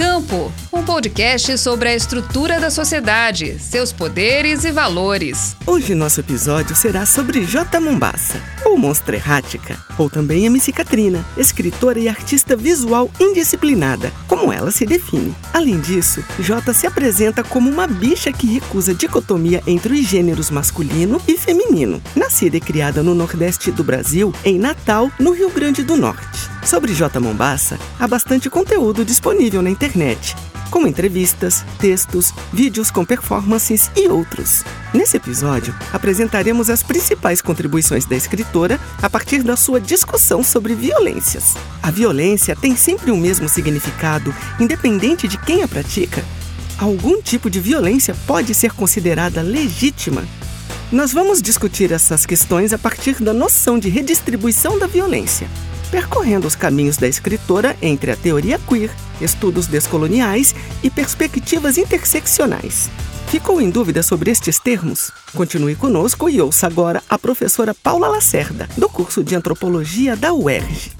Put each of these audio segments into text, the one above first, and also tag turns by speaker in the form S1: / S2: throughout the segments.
S1: Campo, um podcast sobre a estrutura da sociedade, seus poderes e valores.
S2: Hoje nosso episódio será sobre J. Mombassa, ou Monstra Errática, ou também MC Katrina, escritora e artista visual indisciplinada, como ela se define. Além disso, J se apresenta como uma bicha que recusa dicotomia entre os gêneros masculino e feminino. Nascida e criada no Nordeste do Brasil, em Natal, no Rio Grande do Norte. Sobre J. Mombassa, há bastante conteúdo disponível na internet, como entrevistas, textos, vídeos com performances e outros. Nesse episódio, apresentaremos as principais contribuições da escritora a partir da sua discussão sobre violências. A violência tem sempre o mesmo significado, independente de quem a pratica. Algum tipo de violência pode ser considerada legítima. Nós vamos discutir essas questões a partir da noção de redistribuição da violência percorrendo os caminhos da escritora entre a teoria queer, estudos descoloniais e perspectivas interseccionais. Ficou em dúvida sobre estes termos? Continue conosco e ouça agora a professora Paula Lacerda, do curso de Antropologia da UERJ.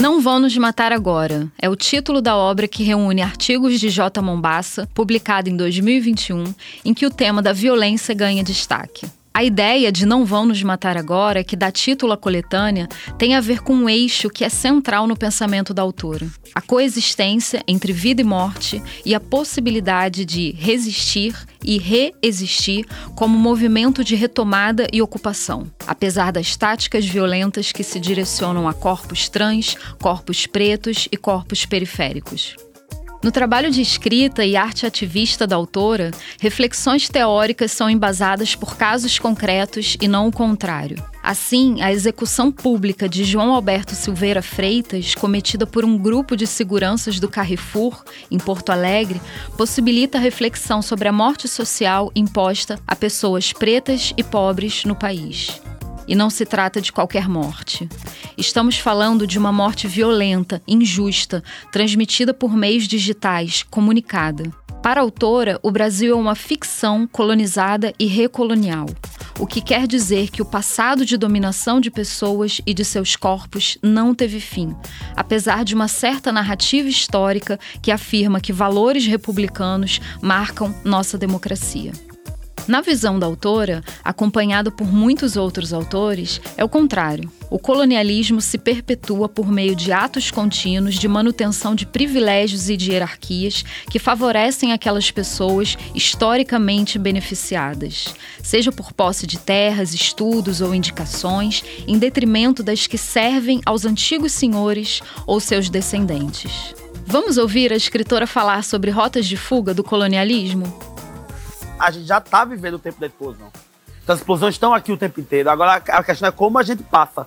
S3: Não Vão Nos Matar Agora é o título da obra que reúne artigos de J. Mombassa, publicado em 2021, em que o tema da violência ganha destaque. A ideia de Não Vão Nos Matar Agora, que dá título à coletânea, tem a ver com um eixo que é central no pensamento da autora: a coexistência entre vida e morte e a possibilidade de resistir e reexistir como movimento de retomada e ocupação, apesar das táticas violentas que se direcionam a corpos trans, corpos pretos e corpos periféricos. No trabalho de escrita e arte ativista da autora, reflexões teóricas são embasadas por casos concretos e não o contrário. Assim, a execução pública de João Alberto Silveira Freitas, cometida por um grupo de seguranças do Carrefour, em Porto Alegre, possibilita reflexão sobre a morte social imposta a pessoas pretas e pobres no país. E não se trata de qualquer morte. Estamos falando de uma morte violenta, injusta, transmitida por meios digitais, comunicada. Para a autora, o Brasil é uma ficção colonizada e recolonial, o que quer dizer que o passado de dominação de pessoas e de seus corpos não teve fim, apesar de uma certa narrativa histórica que afirma que valores republicanos marcam nossa democracia. Na visão da autora, acompanhado por muitos outros autores, é o contrário. O colonialismo se perpetua por meio de atos contínuos de manutenção de privilégios e de hierarquias que favorecem aquelas pessoas historicamente beneficiadas, seja por posse de terras, estudos ou indicações, em detrimento das que servem aos antigos senhores ou seus descendentes. Vamos ouvir a escritora falar sobre rotas de fuga do colonialismo?
S4: A gente já está vivendo o tempo da explosão. Então as explosões estão aqui o tempo inteiro. Agora a questão é como a gente passa.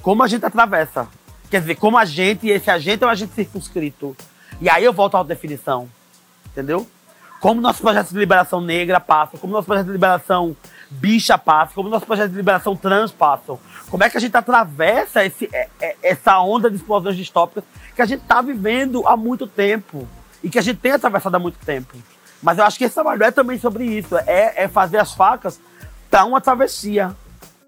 S4: Como a gente atravessa. Quer dizer, como a gente, e esse agente é um agente circunscrito. E aí eu volto à definição. Entendeu? Como nosso projeto de liberação negra passa, como nosso projeto de liberação bicha passa, como nosso projeto de liberação trans passa. Como é que a gente atravessa esse, é, é, essa onda de explosões distópicas que a gente está vivendo há muito tempo e que a gente tem atravessado há muito tempo. Mas eu acho que esse trabalho é também sobre isso, é, é fazer as facas para uma travessia.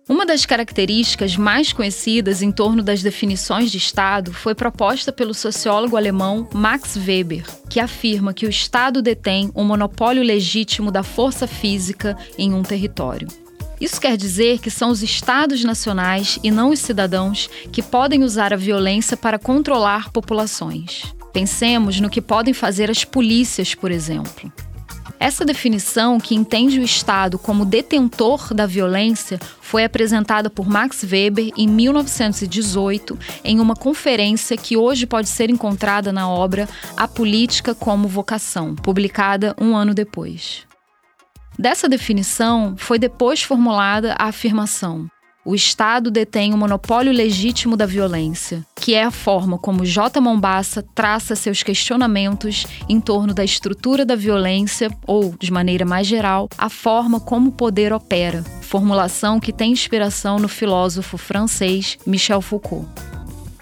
S3: Uma das características mais conhecidas em torno das definições de Estado foi proposta pelo sociólogo alemão Max Weber, que afirma que o Estado detém um monopólio legítimo da força física em um território. Isso quer dizer que são os Estados nacionais e não os cidadãos que podem usar a violência para controlar populações. Pensemos no que podem fazer as polícias, por exemplo. Essa definição, que entende o Estado como detentor da violência, foi apresentada por Max Weber em 1918 em uma conferência que hoje pode ser encontrada na obra A Política como Vocação, publicada um ano depois. Dessa definição foi depois formulada a afirmação: o Estado detém o monopólio legítimo da violência, que é a forma como J. Mombassa traça seus questionamentos em torno da estrutura da violência, ou, de maneira mais geral, a forma como o poder opera, formulação que tem inspiração no filósofo francês Michel Foucault.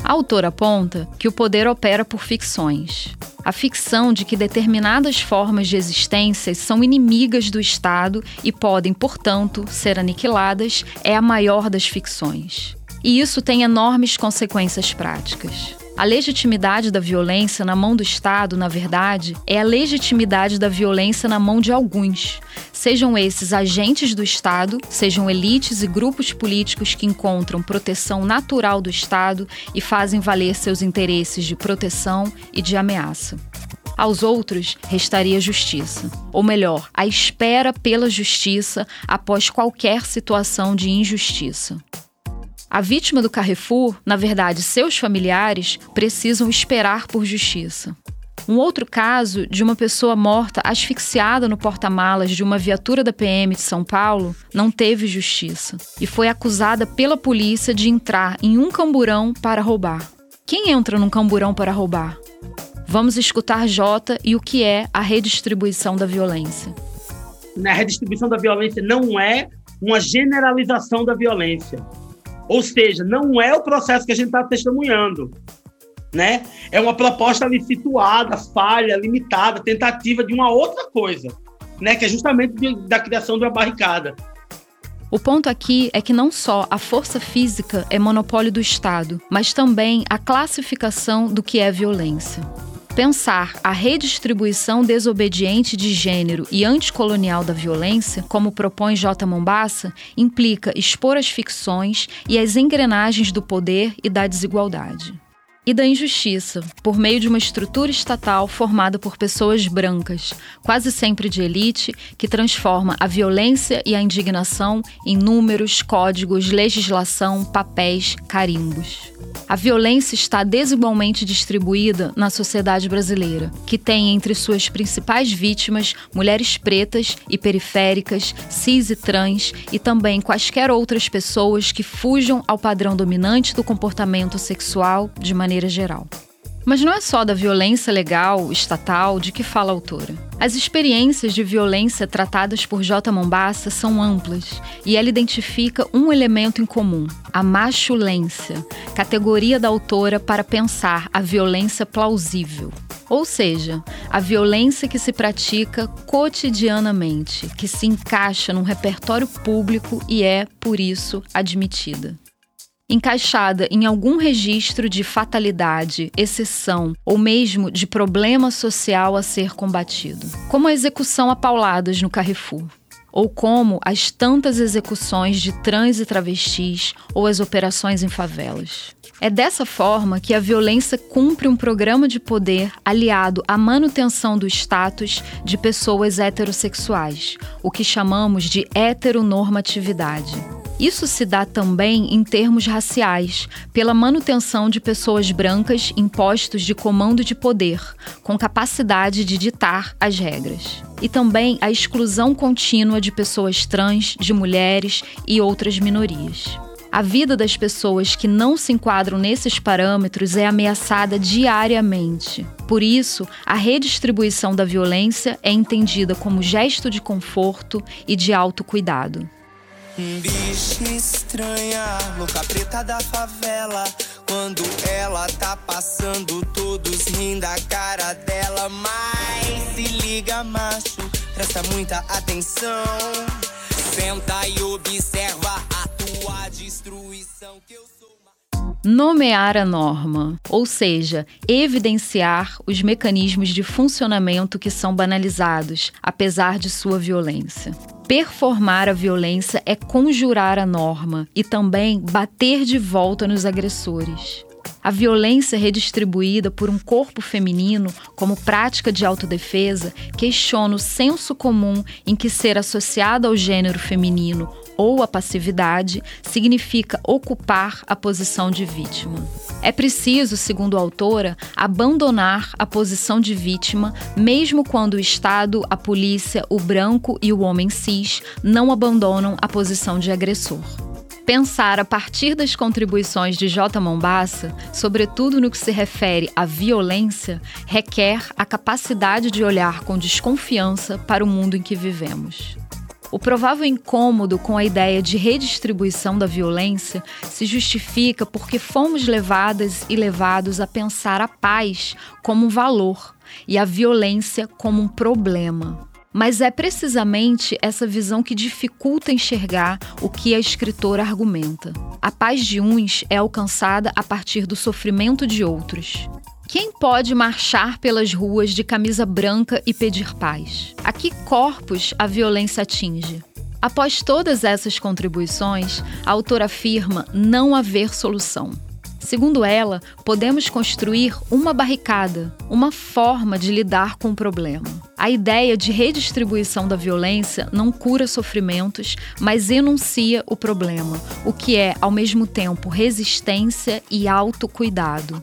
S3: A autora aponta que o poder opera por ficções. A ficção de que determinadas formas de existência são inimigas do Estado e podem, portanto, ser aniquiladas é a maior das ficções. E isso tem enormes consequências práticas. A legitimidade da violência na mão do Estado, na verdade, é a legitimidade da violência na mão de alguns. Sejam esses agentes do Estado, sejam elites e grupos políticos que encontram proteção natural do Estado e fazem valer seus interesses de proteção e de ameaça. Aos outros, restaria justiça. Ou melhor, a espera pela justiça após qualquer situação de injustiça. A vítima do Carrefour, na verdade seus familiares, precisam esperar por justiça. Um outro caso de uma pessoa morta asfixiada no porta-malas de uma viatura da PM de São Paulo não teve justiça e foi acusada pela polícia de entrar em um camburão para roubar. Quem entra num camburão para roubar? Vamos escutar Jota e o que é a redistribuição da violência.
S5: A redistribuição da violência não é uma generalização da violência. Ou seja, não é o processo que a gente está testemunhando. Né? É uma proposta ali situada, falha, limitada, tentativa de uma outra coisa, né? que é justamente de, da criação de uma barricada.
S3: O ponto aqui é que não só a força física é monopólio do Estado, mas também a classificação do que é violência. Pensar a redistribuição desobediente de gênero e anticolonial da violência, como propõe J. Mombassa, implica expor as ficções e as engrenagens do poder e da desigualdade e da injustiça, por meio de uma estrutura estatal formada por pessoas brancas, quase sempre de elite, que transforma a violência e a indignação em números, códigos, legislação, papéis, carimbos. A violência está desigualmente distribuída na sociedade brasileira, que tem entre suas principais vítimas mulheres pretas e periféricas, cis e trans e também quaisquer outras pessoas que fujam ao padrão dominante do comportamento sexual de maneira geral. Mas não é só da violência legal, estatal, de que fala a autora. As experiências de violência tratadas por J. Mombassa são amplas e ela identifica um elemento em comum: a machulência, categoria da autora para pensar a violência plausível. Ou seja, a violência que se pratica cotidianamente, que se encaixa num repertório público e é, por isso, admitida encaixada em algum registro de fatalidade, exceção ou mesmo de problema social a ser combatido, como a execução a pauladas no Carrefour. Ou como as tantas execuções de trans e travestis ou as operações em favelas. É dessa forma que a violência cumpre um programa de poder aliado à manutenção do status de pessoas heterossexuais, o que chamamos de heteronormatividade. Isso se dá também em termos raciais, pela manutenção de pessoas brancas em postos de comando de poder, com capacidade de ditar as regras. E também a exclusão contínua de pessoas trans, de mulheres e outras minorias. A vida das pessoas que não se enquadram nesses parâmetros é ameaçada diariamente. Por isso, a redistribuição da violência é entendida como gesto de conforto e de autocuidado. Bicha estranha, louca preta da favela. Quando ela tá passando, todos rindo da cara dela. Mas se liga, macho, presta muita atenção. Senta e observa a tua destruição que eu sou. Nomear a norma, ou seja, evidenciar os mecanismos de funcionamento que são banalizados, apesar de sua violência. Performar a violência é conjurar a norma e também bater de volta nos agressores. A violência redistribuída por um corpo feminino como prática de autodefesa questiona o senso comum em que ser associada ao gênero feminino ou a passividade significa ocupar a posição de vítima. É preciso, segundo a autora, abandonar a posição de vítima, mesmo quando o Estado, a polícia, o branco e o homem cis não abandonam a posição de agressor. Pensar a partir das contribuições de J. Mombassa, sobretudo no que se refere à violência, requer a capacidade de olhar com desconfiança para o mundo em que vivemos. O provável incômodo com a ideia de redistribuição da violência se justifica porque fomos levadas e levados a pensar a paz como um valor e a violência como um problema. Mas é precisamente essa visão que dificulta enxergar o que a escritora argumenta. A paz de uns é alcançada a partir do sofrimento de outros. Quem pode marchar pelas ruas de camisa branca e pedir paz? A que corpos a violência atinge? Após todas essas contribuições, a autora afirma não haver solução. Segundo ela, podemos construir uma barricada, uma forma de lidar com o problema. A ideia de redistribuição da violência não cura sofrimentos, mas enuncia o problema, o que é, ao mesmo tempo, resistência e autocuidado.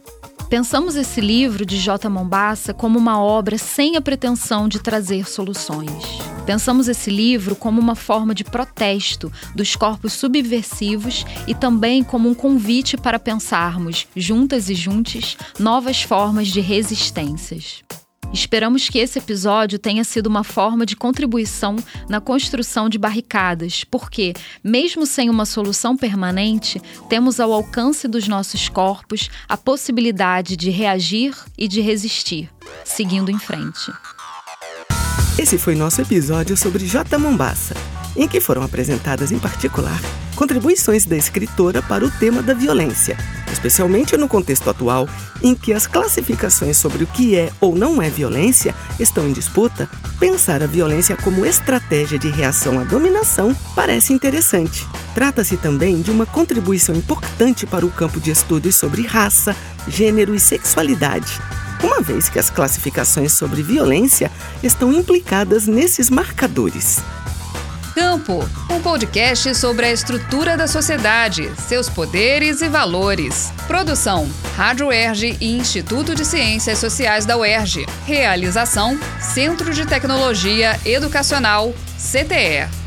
S3: Pensamos esse livro de J. Mombassa como uma obra sem a pretensão de trazer soluções. Pensamos esse livro como uma forma de protesto dos corpos subversivos e também como um convite para pensarmos, juntas e juntos, novas formas de resistências. Esperamos que esse episódio tenha sido uma forma de contribuição na construção de barricadas, porque, mesmo sem uma solução permanente, temos ao alcance dos nossos corpos a possibilidade de reagir e de resistir, seguindo em frente.
S2: Esse foi nosso episódio sobre J. Mombassa, em que foram apresentadas, em particular, contribuições da escritora para o tema da violência, especialmente no contexto atual em que as classificações sobre o que é ou não é violência estão em disputa. Pensar a violência como estratégia de reação à dominação parece interessante. Trata-se também de uma contribuição importante para o campo de estudos sobre raça, gênero e sexualidade uma vez que as classificações sobre violência estão implicadas nesses marcadores.
S1: Campo, um podcast sobre a estrutura da sociedade, seus poderes e valores. Produção: Rádio UERJ e Instituto de Ciências Sociais da UERJ. Realização: Centro de Tecnologia Educacional, CTE.